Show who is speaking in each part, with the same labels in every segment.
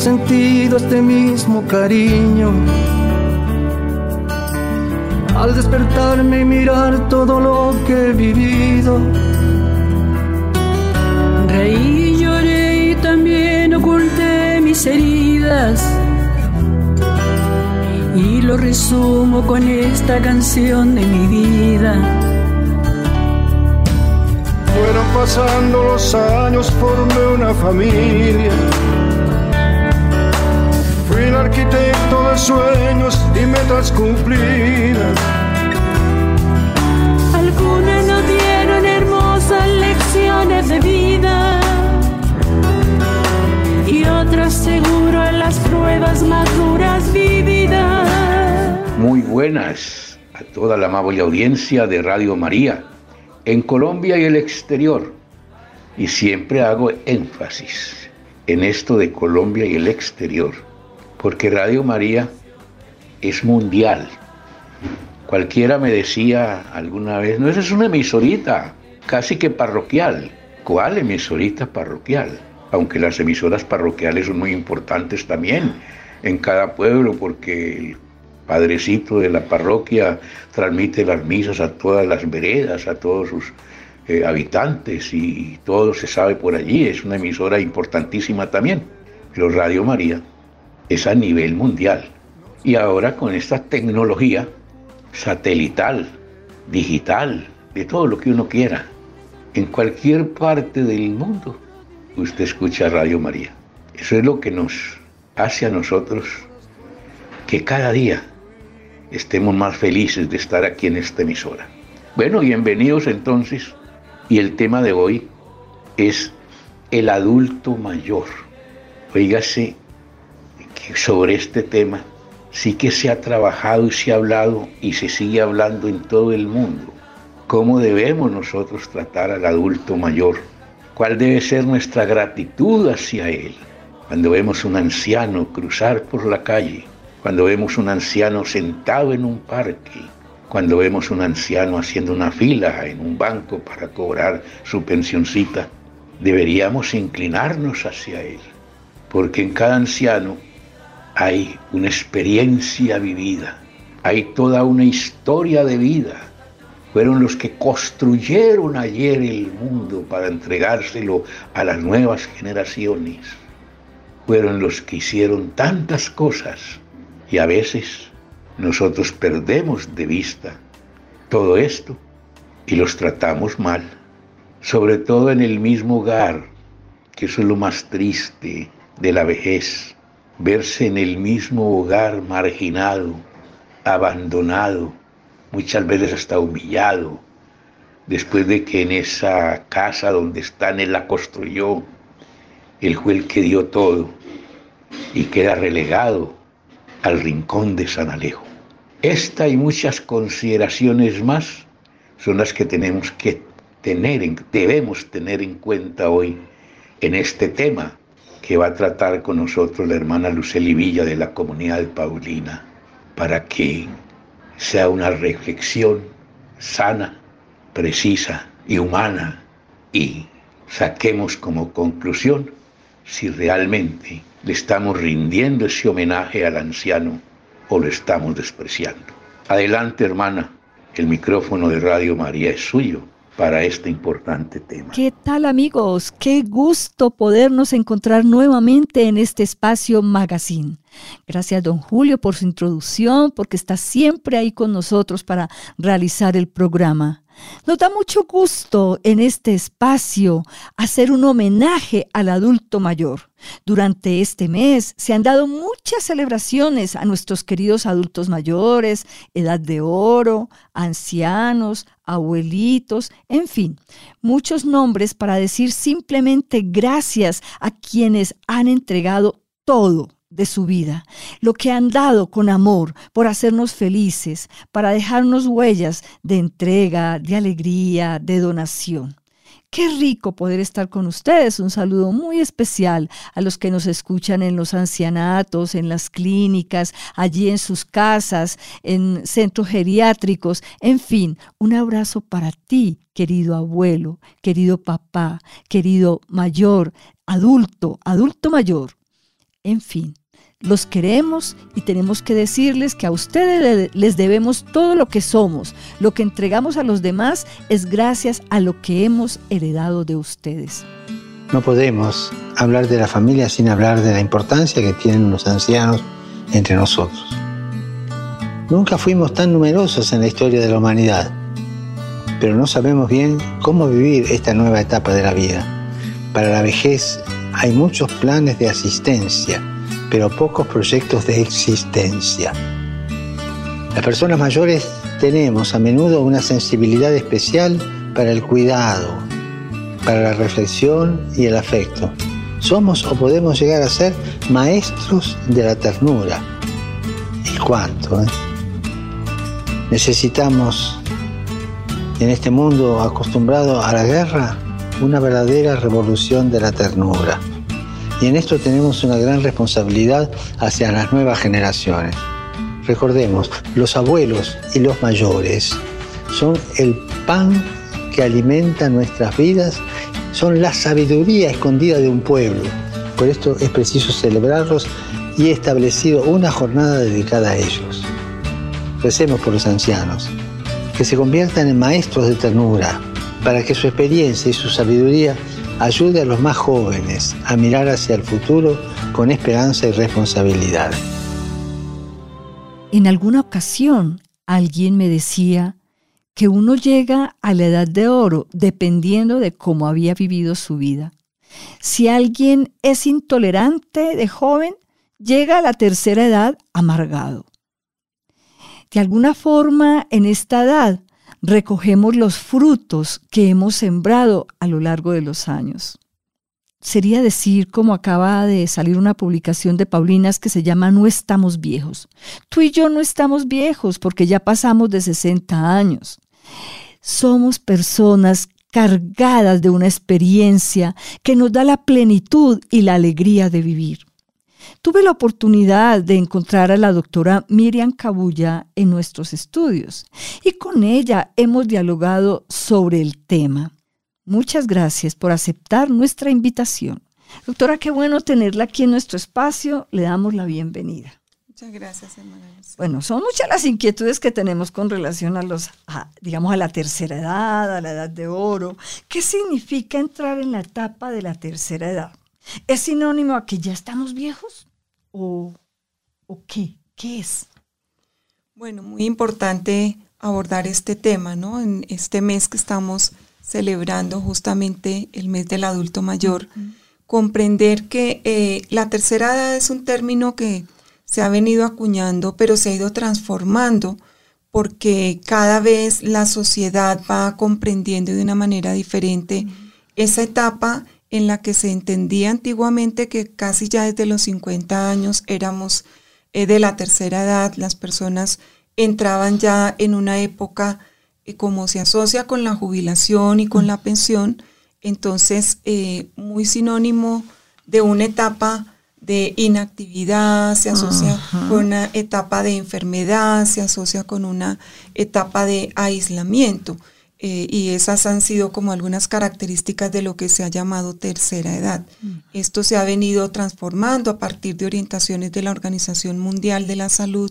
Speaker 1: sentido este mismo cariño. Al despertarme y mirar todo lo que he vivido.
Speaker 2: Reí, lloré y también oculté mis heridas. Y lo resumo con esta canción de mi vida.
Speaker 3: Fueron pasando los años, formé una familia el arquitecto de sueños y metas cumplidas.
Speaker 2: Algunas nos dieron hermosas lecciones de vida y otras seguro en las pruebas maduras vividas.
Speaker 4: Muy buenas a toda la amable audiencia de Radio María en Colombia y el exterior. Y siempre hago énfasis en esto de Colombia y el exterior porque Radio María es mundial. Cualquiera me decía alguna vez, no, esa es una emisorita, casi que parroquial. ¿Cuál emisorita parroquial? Aunque las emisoras parroquiales son muy importantes también en cada pueblo, porque el padrecito de la parroquia transmite las misas a todas las veredas, a todos sus eh, habitantes y todo se sabe por allí. Es una emisora importantísima también. Pero Radio María es a nivel mundial. Y ahora con esta tecnología satelital, digital, de todo lo que uno quiera, en cualquier parte del mundo, usted escucha Radio María. Eso es lo que nos hace a nosotros que cada día estemos más felices de estar aquí en esta emisora. Bueno, bienvenidos entonces. Y el tema de hoy es el adulto mayor. Oígase sobre este tema sí que se ha trabajado y se ha hablado y se sigue hablando en todo el mundo. ¿Cómo debemos nosotros tratar al adulto mayor? ¿Cuál debe ser nuestra gratitud hacia él? Cuando vemos un anciano cruzar por la calle, cuando vemos un anciano sentado en un parque, cuando vemos un anciano haciendo una fila en un banco para cobrar su pensioncita, deberíamos inclinarnos hacia él, porque en cada anciano hay una experiencia vivida, hay toda una historia de vida. Fueron los que construyeron ayer el mundo para entregárselo a las nuevas generaciones. Fueron los que hicieron tantas cosas y a veces nosotros perdemos de vista todo esto y los tratamos mal, sobre todo en el mismo hogar, que eso es lo más triste de la vejez verse en el mismo hogar marginado, abandonado, muchas veces hasta humillado, después de que en esa casa donde están él la construyó, él fue el que dio todo y queda relegado al rincón de San Alejo. Esta y muchas consideraciones más son las que tenemos que tener, debemos tener en cuenta hoy en este tema que va a tratar con nosotros la hermana Luceli Villa de la comunidad Paulina, para que sea una reflexión sana, precisa y humana. Y saquemos como conclusión si realmente le estamos rindiendo ese homenaje al anciano o lo estamos despreciando. Adelante, hermana, el micrófono de Radio María es suyo para este importante tema.
Speaker 5: ¿Qué tal amigos? Qué gusto podernos encontrar nuevamente en este espacio Magazine. Gracias don Julio por su introducción, porque está siempre ahí con nosotros para realizar el programa. Nos da mucho gusto en este espacio hacer un homenaje al adulto mayor. Durante este mes se han dado muchas celebraciones a nuestros queridos adultos mayores, edad de oro, ancianos, abuelitos, en fin, muchos nombres para decir simplemente gracias a quienes han entregado todo de su vida, lo que han dado con amor por hacernos felices, para dejarnos huellas de entrega, de alegría, de donación. Qué rico poder estar con ustedes. Un saludo muy especial a los que nos escuchan en los ancianatos, en las clínicas, allí en sus casas, en centros geriátricos. En fin, un abrazo para ti, querido abuelo, querido papá, querido mayor, adulto, adulto mayor En fin, los queremos y tenemos que decirles que a ustedes les debemos todo lo que somos. Lo que entregamos a los demás es gracias a lo que hemos heredado de ustedes.
Speaker 6: No podemos hablar de la familia sin hablar de la importancia que tienen los ancianos entre nosotros. Nunca fuimos tan numerosos en la historia de la humanidad, pero no sabemos bien cómo vivir esta nueva etapa de la vida. Para la vejez hay muchos planes de asistencia, pero pocos proyectos de existencia. Las personas mayores tenemos a menudo una sensibilidad especial para el cuidado, para la reflexión y el afecto. Somos o podemos llegar a ser maestros de la ternura. ¿Y cuánto? Eh? Necesitamos, en este mundo acostumbrado a la guerra, una verdadera revolución de la ternura. Y en esto tenemos una gran responsabilidad hacia las nuevas generaciones. Recordemos, los abuelos y los mayores son el pan que alimenta nuestras vidas, son la sabiduría escondida de un pueblo. Por esto es preciso celebrarlos y he establecido una jornada dedicada a ellos. Recemos por los ancianos, que se conviertan en maestros de ternura, para que su experiencia y su sabiduría ayude a los más jóvenes a mirar hacia el futuro con esperanza y responsabilidad.
Speaker 5: En alguna ocasión alguien me decía que uno llega a la edad de oro dependiendo de cómo había vivido su vida. Si alguien es intolerante de joven, llega a la tercera edad amargado. De alguna forma, en esta edad recogemos los frutos que hemos sembrado a lo largo de los años. Sería decir, como acaba de salir una publicación de Paulinas que se llama No estamos viejos. Tú y yo no estamos viejos porque ya pasamos de 60 años. Somos personas cargadas de una experiencia que nos da la plenitud y la alegría de vivir. Tuve la oportunidad de encontrar a la doctora Miriam Cabulla en nuestros estudios y con ella hemos dialogado sobre el tema. Muchas gracias por aceptar nuestra invitación. Doctora, qué bueno tenerla aquí en nuestro espacio. Le damos la bienvenida.
Speaker 7: Muchas gracias, hermana.
Speaker 5: Bueno, son muchas las inquietudes que tenemos con relación a los, digamos, a la tercera edad, a la edad de oro. ¿Qué significa entrar en la etapa de la tercera edad? ¿Es sinónimo a que ya estamos viejos? o, qué? ¿Qué es?
Speaker 7: Bueno, muy importante abordar este tema, ¿no? En este mes que estamos celebrando justamente el mes del adulto mayor, comprender que eh, la tercera edad es un término que se ha venido acuñando, pero se ha ido transformando porque cada vez la sociedad va comprendiendo de una manera diferente esa etapa en la que se entendía antiguamente que casi ya desde los 50 años éramos eh, de la tercera edad, las personas entraban ya en una época eh, como se asocia con la jubilación y con la pensión, entonces eh, muy sinónimo de una etapa de inactividad, se asocia con una etapa de enfermedad, se asocia con una etapa de aislamiento. Eh, y esas han sido como algunas características de lo que se ha llamado tercera edad. Mm. Esto se ha venido transformando a partir de orientaciones de la Organización Mundial de la Salud,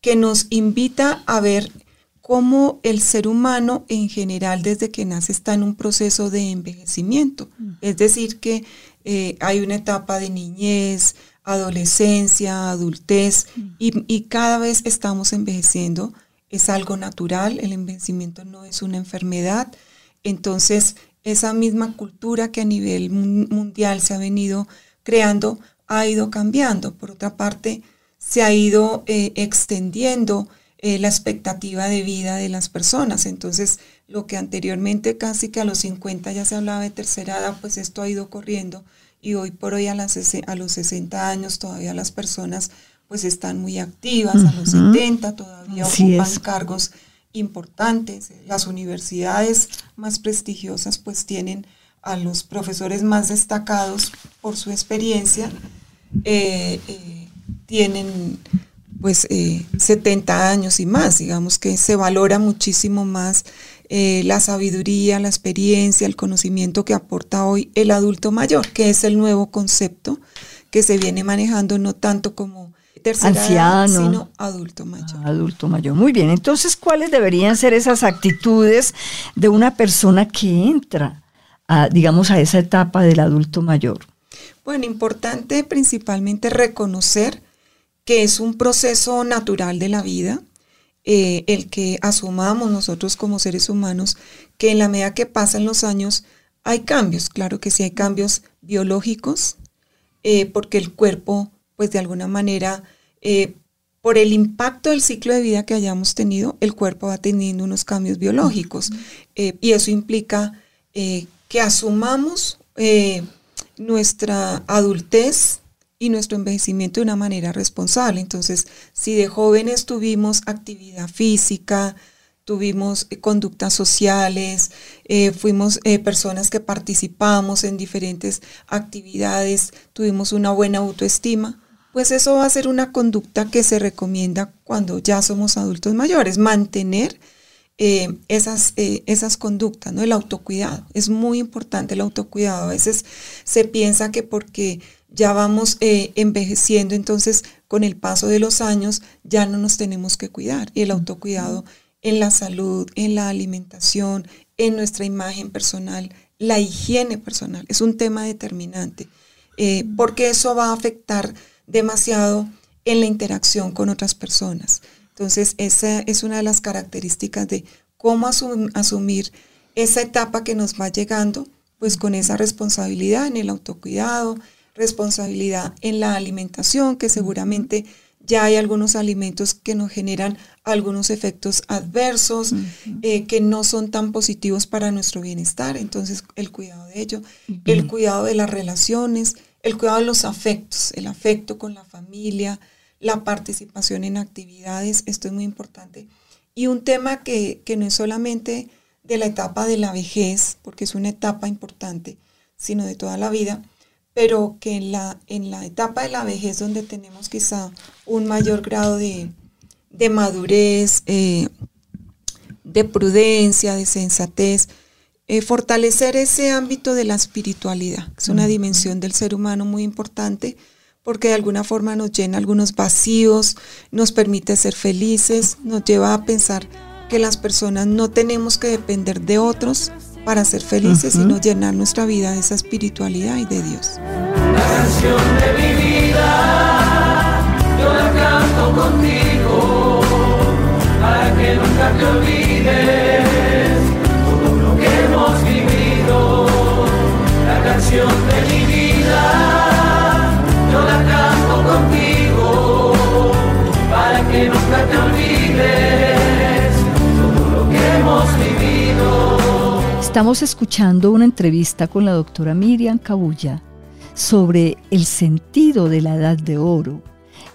Speaker 7: que nos invita a ver cómo el ser humano en general desde que nace está en un proceso de envejecimiento. Mm. Es decir, que eh, hay una etapa de niñez, adolescencia, adultez, mm. y cada vez estamos envejeciendo es algo natural, el envejecimiento no es una enfermedad. Entonces, esa misma cultura que a nivel mundial se ha venido creando ha ido cambiando. Por otra parte, se ha ido eh, extendiendo eh, la expectativa de vida de las personas. Entonces, lo que anteriormente casi que a los 50 ya se hablaba de tercera edad, pues esto ha ido corriendo y hoy por hoy a, los 60 años todavía las personas pues están muy activas, a los 70 todavía ocupan cargos importantes. Las universidades más prestigiosas pues tienen a los profesores más destacados por su experiencia, eh, eh, tienen pues 70 eh, años y más, digamos que se valora muchísimo más la sabiduría, la experiencia, el conocimiento que aporta hoy el adulto mayor, que es el nuevo concepto que se viene manejando no tanto como tercera
Speaker 5: Anciano.
Speaker 7: edad, sino adulto mayor.
Speaker 5: Adulto mayor. Muy bien. Entonces, ¿cuáles deberían ser esas actitudes de una persona que entra, a, digamos, a esa etapa del adulto mayor?
Speaker 7: Bueno, importante principalmente reconocer que es un proceso natural de la vida, eh, el que asumamos nosotros como seres humanos, que en la medida que pasan los años hay cambios, claro que sí hay cambios biológicos, eh, porque el cuerpo, pues de alguna manera, eh, por el impacto del ciclo de vida que hayamos tenido, el cuerpo va teniendo unos cambios biológicos. y eso implica que asumamos nuestra adultez y nuestro envejecimiento de una manera responsable. Entonces, si de jóvenes tuvimos actividad física, tuvimos eh, conductas sociales, eh, fuimos eh, personas que participamos en diferentes actividades, tuvimos una buena autoestima, pues eso va a ser una conducta que se recomienda cuando ya somos adultos mayores, mantener esas, esas conductas, ¿no? El autocuidado. Es muy importante el autocuidado. A veces se piensa que porque ya vamos eh, envejeciendo, entonces con el paso de los años ya no nos tenemos que cuidar. Y el autocuidado en la salud, en la alimentación, en nuestra imagen personal, la higiene personal, es un tema determinante, eh, porque eso va a afectar demasiado en la interacción con otras personas. Entonces, esa es una de las características de cómo asumir esa etapa que nos va llegando, pues con esa responsabilidad en el autocuidado, responsabilidad en la alimentación, que seguramente ya hay algunos alimentos que nos generan algunos efectos adversos, eh, que no son tan positivos para nuestro bienestar. Entonces, el cuidado de ello, el cuidado de las relaciones, el cuidado de los afectos, el afecto con la familia, la participación en actividades, esto es muy importante. Y un tema que, que no es solamente de la etapa de la vejez, porque es una etapa importante, sino de toda la vida, pero que en la, en la etapa de la vejez donde tenemos quizá un mayor grado de, madurez, eh, de prudencia, de sensatez, eh, fortalecer ese ámbito de la espiritualidad, que es una dimensión del ser humano muy importante, porque de alguna forma nos llena algunos vacíos, nos permite ser felices, nos lleva a pensar que las personas no tenemos que depender de otros, para ser felices y no llenar nuestra vida de esa espiritualidad y de Dios.
Speaker 8: La canción de mi vida, yo la canto contigo, para que nunca te olvides
Speaker 5: Estamos escuchando una entrevista con la doctora Miriam Cabulla sobre el sentido de la edad de oro,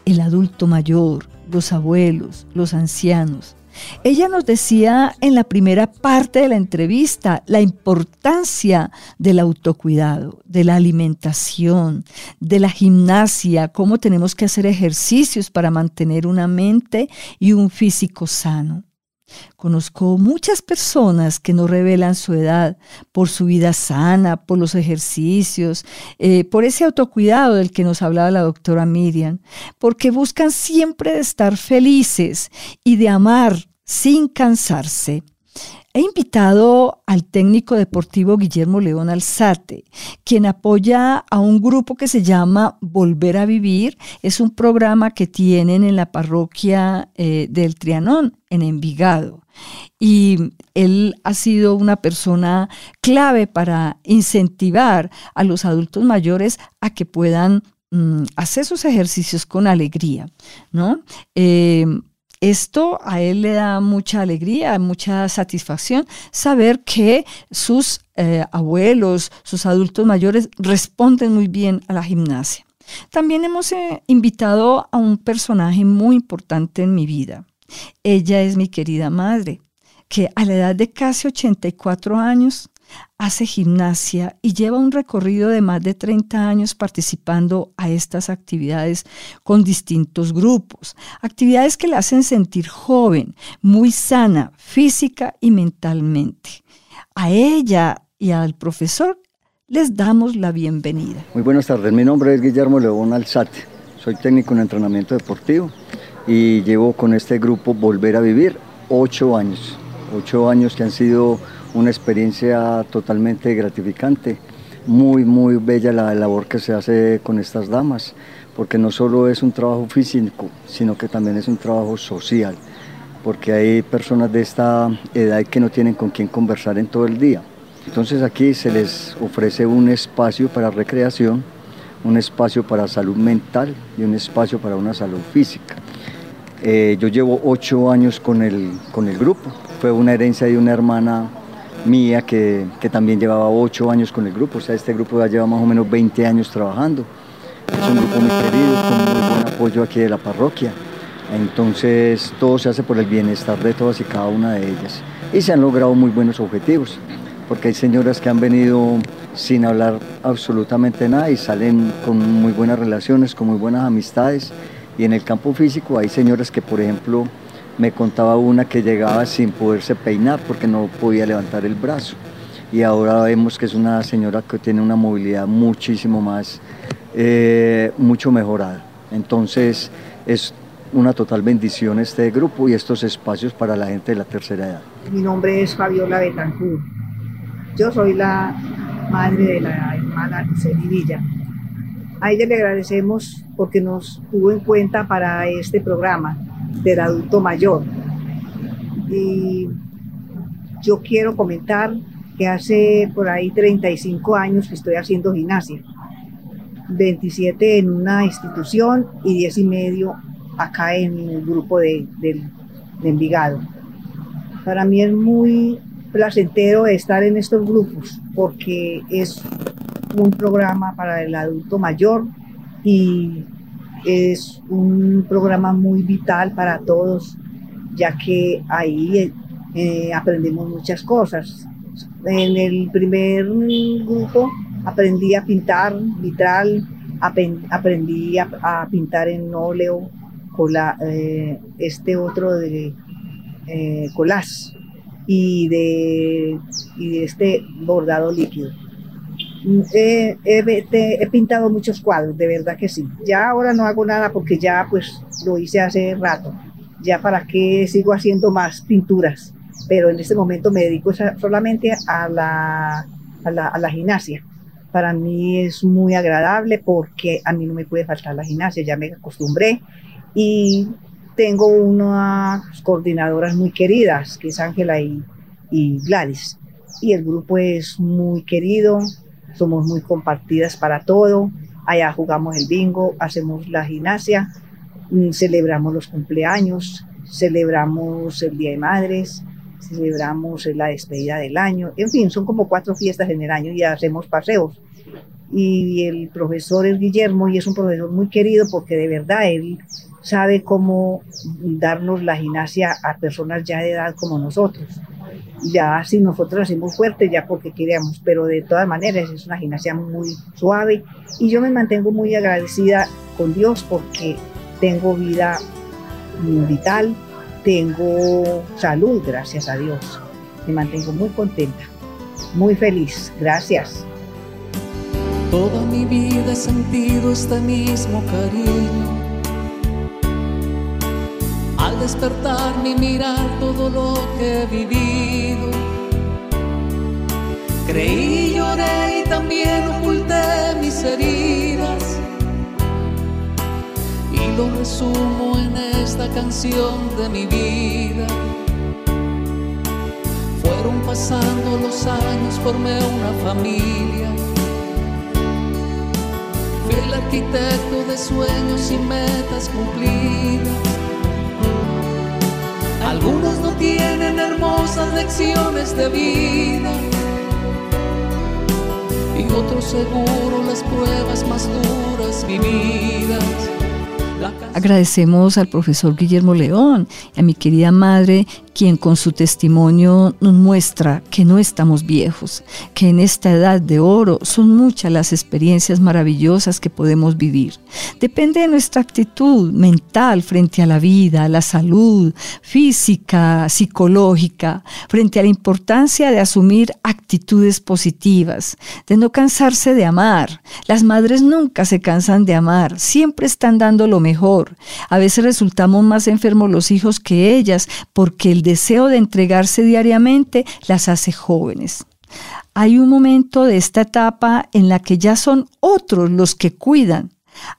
Speaker 5: el adulto mayor, los abuelos, los ancianos. Ella nos decía en la primera parte de la entrevista la importancia del autocuidado, de la alimentación, de la gimnasia, cómo tenemos que hacer ejercicios para mantener una mente y un físico sano. Conozco muchas personas que no revelan su edad por su vida sana, por los ejercicios, eh, por ese autocuidado del que nos hablaba la doctora Miriam, porque buscan siempre estar felices y de amar sin cansarse. He invitado al técnico deportivo Guillermo León Alzate, quien apoya a un grupo que se llama Volver a Vivir. Es un programa que tienen en la parroquia eh, del Trianón, en Envigado. Y él ha sido una persona clave para incentivar a los adultos mayores a que puedan mm, hacer sus ejercicios con alegría, ¿no? Eh, esto a él le da mucha alegría, mucha satisfacción saber que sus eh, abuelos, sus adultos mayores responden muy bien a la gimnasia. También hemos eh, invitado a un personaje muy importante en mi vida. Ella es mi querida madre, que a la edad de casi 84 años hace gimnasia y lleva un recorrido de más de 30 años participando a estas actividades con distintos grupos, actividades que la hacen sentir joven, muy sana física y mentalmente. A ella y al profesor les damos la bienvenida.
Speaker 9: Muy buenas tardes, mi nombre es Guillermo León Alzate, soy técnico en entrenamiento deportivo y llevo con este grupo Volver a Vivir ocho años, ocho años que han sido una experiencia totalmente gratificante, muy, muy bella la labor que se hace con estas damas, porque no solo es un trabajo físico, sino que también es un trabajo social, porque hay personas de esta edad que no tienen con quién conversar en todo el día. Entonces aquí se les ofrece un espacio para recreación, un espacio para salud mental y un espacio para una salud física. Eh, yo llevo ocho años con el, con el grupo, fue una herencia de una hermana mía que, que, también llevaba ocho años con el grupo, o sea, este grupo ya lleva más o menos 20 años trabajando. Es un grupo muy querido, con muy buen apoyo aquí de la parroquia. Entonces todo se hace por el bienestar de todas y cada una de ellas. Y se han logrado muy buenos objetivos, porque hay señoras que han venido sin hablar absolutamente nada y salen con muy buenas relaciones, con muy buenas amistades. Y en el campo físico hay señoras que, por ejemplo, me contaba una que llegaba sin poderse peinar porque no podía levantar el brazo. Y ahora vemos que es una señora que tiene una movilidad muchísimo más, eh, mucho mejorada. Entonces es una total bendición este grupo y estos espacios para la gente de la tercera edad.
Speaker 10: Mi nombre es Fabiola Betancur. Yo soy la madre de la hermana Luceli Villa. A ella le agradecemos porque nos tuvo en cuenta para este programa del adulto mayor. Y yo quiero comentar que hace por ahí 35 años que estoy haciendo gimnasia. 27 en una institución y 10 y medio acá en el grupo de, de, de Envigado. Para mí es muy placentero estar en estos grupos porque es un programa para el adulto mayor y es un programa muy vital para todos, ya que ahí eh, aprendemos muchas cosas. En el primer grupo aprendí a pintar vitral, aprendí a, pintar en óleo, con eh, este otro de eh, collage y de, y de este bordado líquido. He, he, he, pintado muchos cuadros, de verdad que sí. Ya ahora no hago nada porque ya pues lo hice hace rato. Ya para qué sigo haciendo más pinturas. Pero en este momento me dedico solamente a la, a la, a la gimnasia. Para mí es muy agradable porque a mí no me puede faltar la gimnasia, ya me acostumbré. Y tengo unas coordinadoras muy queridas, que es Ángela y, y Gladys. Y el grupo es muy querido, somos muy compartidas para todo. Allá jugamos el bingo, hacemos la gimnasia, celebramos los cumpleaños, celebramos el Día de Madres, celebramos la despedida del año. En fin, son como cuatro fiestas en el año y hacemos paseos. Y el profesor es Guillermo y es un profesor muy querido porque de verdad él sabe cómo darnos la gimnasia a personas ya de edad como nosotros. Ya si nosotros hacemos fuerte, ya porque queremos, pero de todas maneras es una gimnasia muy suave y yo me mantengo muy agradecida con Dios porque tengo vida vital, tengo salud, gracias a Dios. Me mantengo muy contenta, muy feliz. Gracias.
Speaker 8: Toda mi vida he sentido este mismo cariño despertar ni mirar todo lo que he vivido. Creí, lloré y también oculté mis heridas. Y lo resumo en esta canción de mi vida. Fueron pasando los años, formé una familia. Fui el arquitecto de sueños y metas cumplidas. Algunos no tienen hermosas lecciones de vida y otros seguro las pruebas más duras vividas.
Speaker 5: Agradecemos al profesor Guillermo León y a mi querida madre quien con su testimonio nos muestra que no estamos viejos, que en esta edad de oro son muchas las experiencias maravillosas que podemos vivir. Depende de nuestra actitud mental frente a la vida, la salud, física, psicológica, frente a la importancia de asumir actitudes positivas, de no cansarse de amar. Las madres nunca se cansan de amar, siempre están dando lo mejor. A veces resultamos más enfermos los hijos que ellas porque el deseo de entregarse diariamente las hace jóvenes. Hay un momento de esta etapa en la que ya son otros los que cuidan,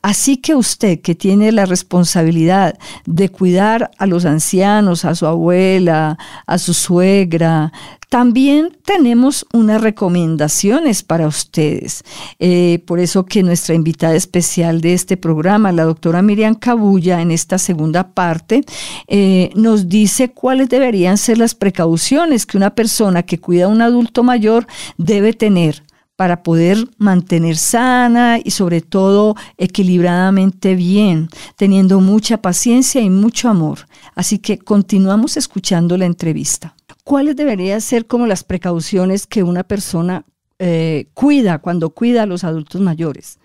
Speaker 5: Así que usted que tiene la responsabilidad de cuidar a los ancianos, a su abuela, a su suegra, también tenemos unas recomendaciones para ustedes. Eh, por eso que nuestra invitada especial de este programa, la doctora Miriam Cabulla, en esta segunda parte, eh, nos dice cuáles deberían ser las precauciones que una persona que cuida a un adulto mayor debe tener para poder mantener sana y sobre todo equilibradamente bien, teniendo mucha paciencia y mucho amor. Así que continuamos escuchando la entrevista. ¿Cuáles deberían ser como las precauciones que una persona eh, cuida cuando cuida a los adultos mayores?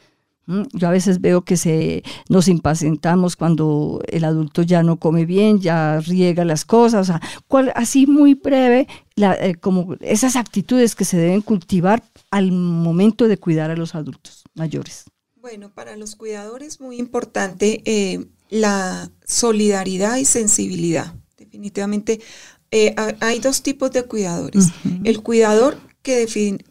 Speaker 5: Yo a veces veo que se, nos impacientamos cuando el adulto ya no come bien, ya riega las cosas, así muy breve, eh, como esas actitudes que se deben cultivar al momento de cuidar a los adultos mayores.
Speaker 7: Bueno, para los cuidadores muy importante eh, la solidaridad y sensibilidad. Definitivamente eh, hay dos tipos de cuidadores. El cuidador que,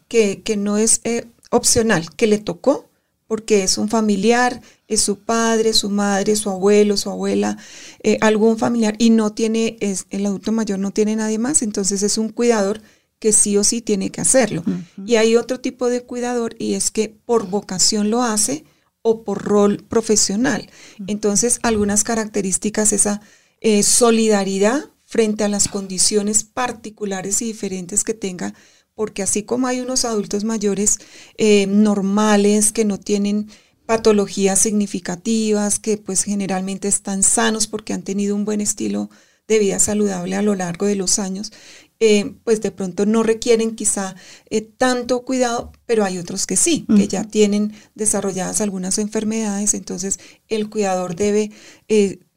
Speaker 7: que, que no es opcional, que le tocó porque es un familiar, es su padre, su madre, su abuelo, su abuela, eh, algún familiar y no tiene, es, el adulto mayor no tiene nadie más, entonces es un cuidador que sí o sí tiene que hacerlo. Y hay otro tipo de cuidador y es que por vocación lo hace o por rol profesional. Entonces, algunas características, esa eh, solidaridad frente a las condiciones particulares y diferentes que tenga porque así como hay unos adultos mayores eh, normales que no tienen patologías significativas, que pues generalmente están sanos porque han tenido un buen estilo de vida saludable a lo largo de los años, eh, pues de pronto no requieren quizá eh, tanto cuidado, pero hay otros que sí, que ya tienen desarrolladas algunas enfermedades, entonces el cuidador debe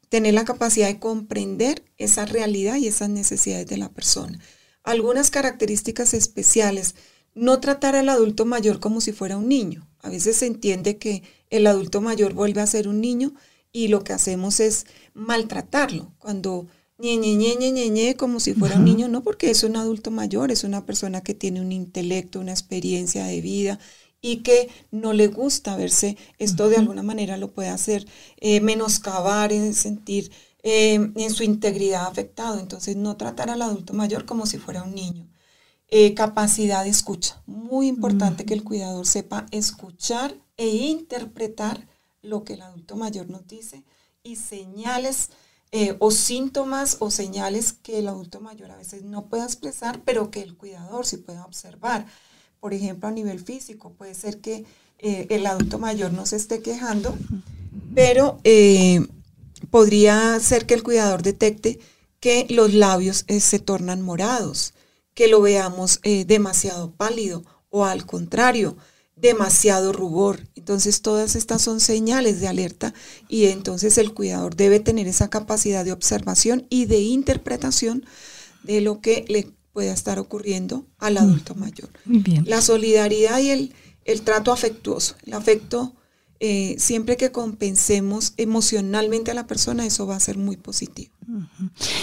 Speaker 7: tener la capacidad de comprender esa realidad y esas necesidades de la persona algunas características especiales. No tratar al adulto mayor como si fuera un niño. A veces se entiende que el adulto mayor vuelve a ser un niño y lo que hacemos es maltratarlo. Cuando ñe, ñe, ñe, ñe, ñe, como si fuera un niño, no porque es un adulto mayor, es una persona que tiene un intelecto, una experiencia de vida y que no le gusta verse, esto de alguna manera lo puede hacer eh, menoscabar, sentir eh, en su integridad afectado. Entonces, no tratar al adulto mayor como si fuera un niño. Eh, capacidad de escucha. Muy importante que el cuidador sepa escuchar e interpretar lo que el adulto mayor nos dice y señales eh, o síntomas o señales que el adulto mayor a veces no pueda expresar, pero que el cuidador sí pueda observar. Por ejemplo, a nivel físico, puede ser que el adulto mayor no se esté quejando, pero podría ser que el cuidador detecte que los labios eh, se tornan morados, que lo veamos eh, demasiado pálido o al contrario, demasiado rubor. Entonces todas estas son señales de alerta y entonces el cuidador debe tener esa capacidad de observación y de interpretación de lo que le pueda estar ocurriendo al adulto mayor. La solidaridad y el, el trato afectuoso, el afecto eh, siempre que compensemos emocionalmente a la persona, eso va a ser muy positivo.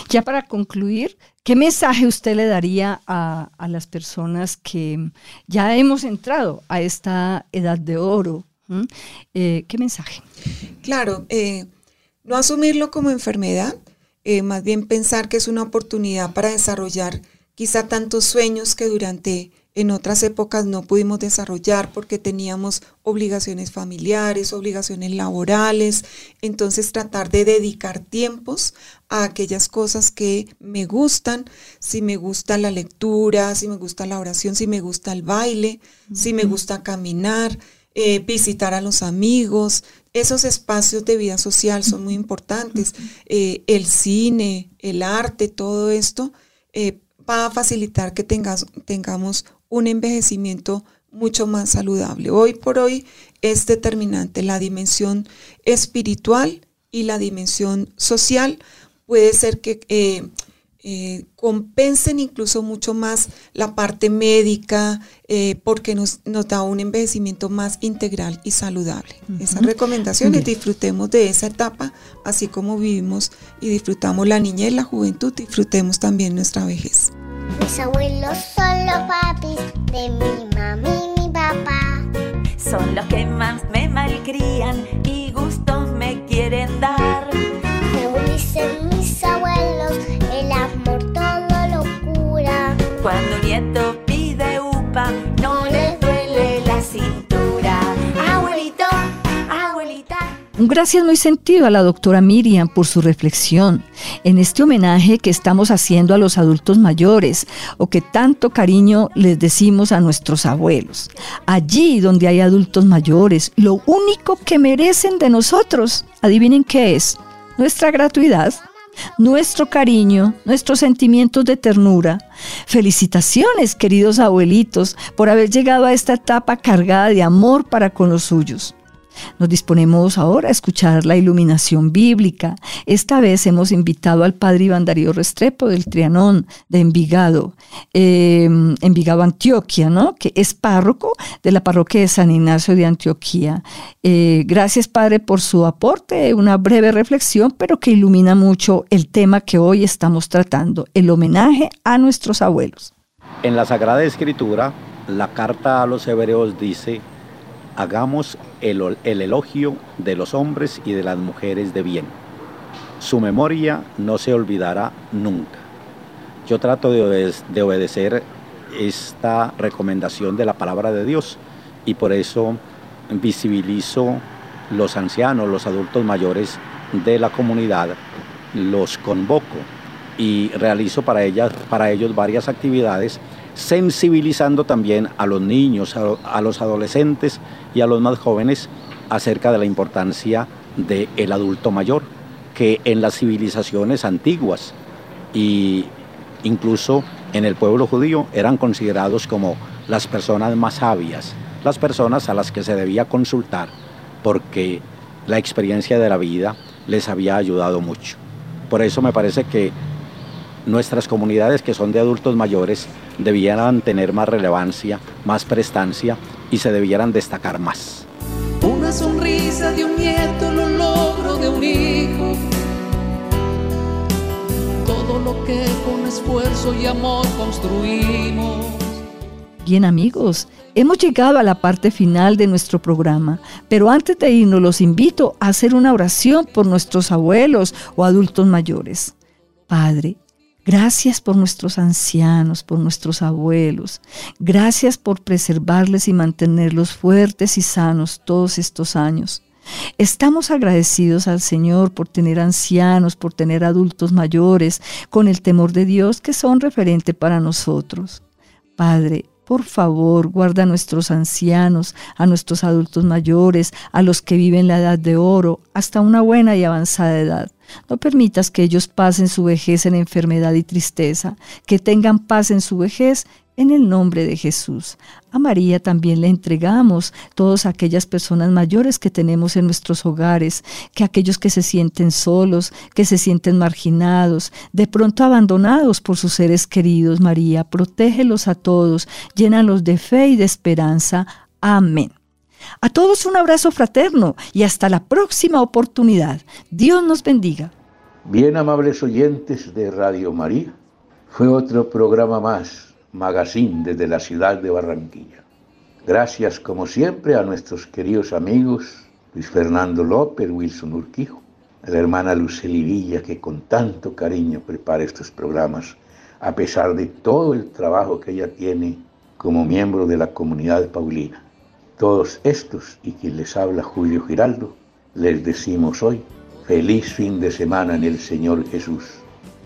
Speaker 5: Ya para concluir, ¿qué mensaje usted le daría a, las personas que ya hemos entrado a esta edad de oro? Eh, ¿Qué mensaje?
Speaker 7: Claro, eh, no asumirlo como enfermedad, más bien pensar que es una oportunidad para desarrollar quizá tantos sueños que durante en otras épocas no pudimos desarrollar porque teníamos obligaciones familiares, obligaciones laborales. Entonces tratar de dedicar tiempos a aquellas cosas que me gustan, si me gusta la lectura, si me gusta la oración, si me gusta el baile, si me gusta caminar, eh, visitar a los amigos, esos espacios de vida social son muy importantes. Eh, el cine, el arte, todo esto eh, va a facilitar que tengas, tengamos un envejecimiento mucho más saludable. Hoy por hoy es determinante la dimensión espiritual y la dimensión social. Puede ser que eh, eh, compensen incluso mucho más la parte médica eh, porque nos, nos, da un envejecimiento más integral y saludable. Esas recomendaciones, disfrutemos de esa etapa, así como vivimos y disfrutamos la niñez y la juventud, disfrutemos también nuestra vejez.
Speaker 11: Mis abuelos son los papis de mi mami y mi papá.
Speaker 12: Son los que más me
Speaker 5: gracias muy sentido a la doctora Miriam por su reflexión en este homenaje que estamos haciendo a los adultos mayores o que tanto cariño les decimos a nuestros abuelos. Allí donde hay adultos mayores, lo único que merecen de nosotros, adivinen qué es, nuestra gratuidad nuestro cariño, nuestros sentimientos de ternura. Felicitaciones, queridos abuelitos, por haber llegado a esta etapa cargada de amor para con los suyos. Nos disponemos ahora a escuchar la iluminación bíblica. Esta vez hemos invitado al padre Iván Darío Restrepo del Trianón de Envigado, em, Envigado, Antioquia, ¿no? que es párroco de la parroquia de San Ignacio de Antioquía. Eh, gracias, padre, por su aporte, una breve reflexión, pero que ilumina mucho el tema que hoy estamos tratando, el homenaje a nuestros abuelos.
Speaker 13: En la Sagrada Escritura, la carta a los hebreos dice, hagamos el, elogio de los hombres y de las mujeres de bien. Su memoria no se olvidará nunca. Yo trato de, de obedecer esta recomendación de la palabra de Dios y por eso visibilizo los ancianos, los adultos mayores de la comunidad, los convoco y realizo para, ellas, para ellos varias actividades sensibilizando también a los niños, a, los adolescentes y a los más jóvenes acerca de la importancia del adulto mayor, que en las civilizaciones antiguas y incluso en el pueblo judío eran considerados como las personas más sabias, las personas a las que se debía consultar, porque la experiencia de la vida les había ayudado mucho. Por eso me parece que nuestras comunidades que son de adultos mayores debieran tener más relevancia, más prestancia y se debieran destacar más.
Speaker 8: Una sonrisa de un nieto, lo logro de un hijo. Todo lo que con esfuerzo y amor construimos.
Speaker 5: Bien amigos, hemos llegado a la parte final de nuestro programa, pero antes de irnos los invito a hacer una oración por nuestros abuelos o adultos mayores. Padre, Gracias por nuestros ancianos, por nuestros abuelos. Gracias por preservarles y mantenerlos fuertes y sanos todos estos años. Estamos agradecidos al Señor por tener ancianos, por tener adultos mayores, con el temor de Dios que son referente para nosotros. Padre, por favor, guarda a nuestros ancianos, a nuestros adultos mayores, a los que viven la edad de oro, hasta una buena y avanzada edad. No permitas que ellos pasen su vejez en enfermedad y tristeza, que tengan paz en su vejez en el nombre de Jesús. A María también le entregamos todas aquellas personas mayores que tenemos en nuestros hogares, que aquellos que se sienten solos, que se sienten marginados, de pronto abandonados por sus seres queridos. María, protégelos a todos, llénalos de fe y de esperanza. Amén. A todos un abrazo fraterno y hasta la próxima oportunidad. Dios nos bendiga.
Speaker 4: Bien amables oyentes de Radio María, fue otro programa más, Magazine desde la ciudad de Barranquilla. Gracias como siempre a nuestros queridos amigos Luis Fernando López, Wilson Urquijo, a la hermana Lucely Villa que con tanto cariño prepara estos programas, a pesar de todo el trabajo que ella tiene como miembro de la comunidad paulina. Todos estos y quien les habla Julio Giraldo, les decimos hoy, feliz fin de semana en el Señor Jesús.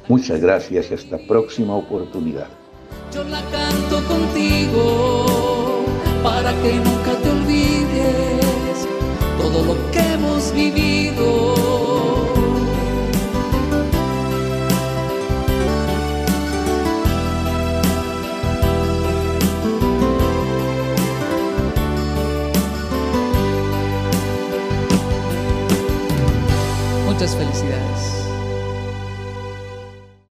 Speaker 4: Muchas gracias y hasta próxima oportunidad.
Speaker 8: Yo la canto contigo para que nunca te olvides todo lo que Felicidades.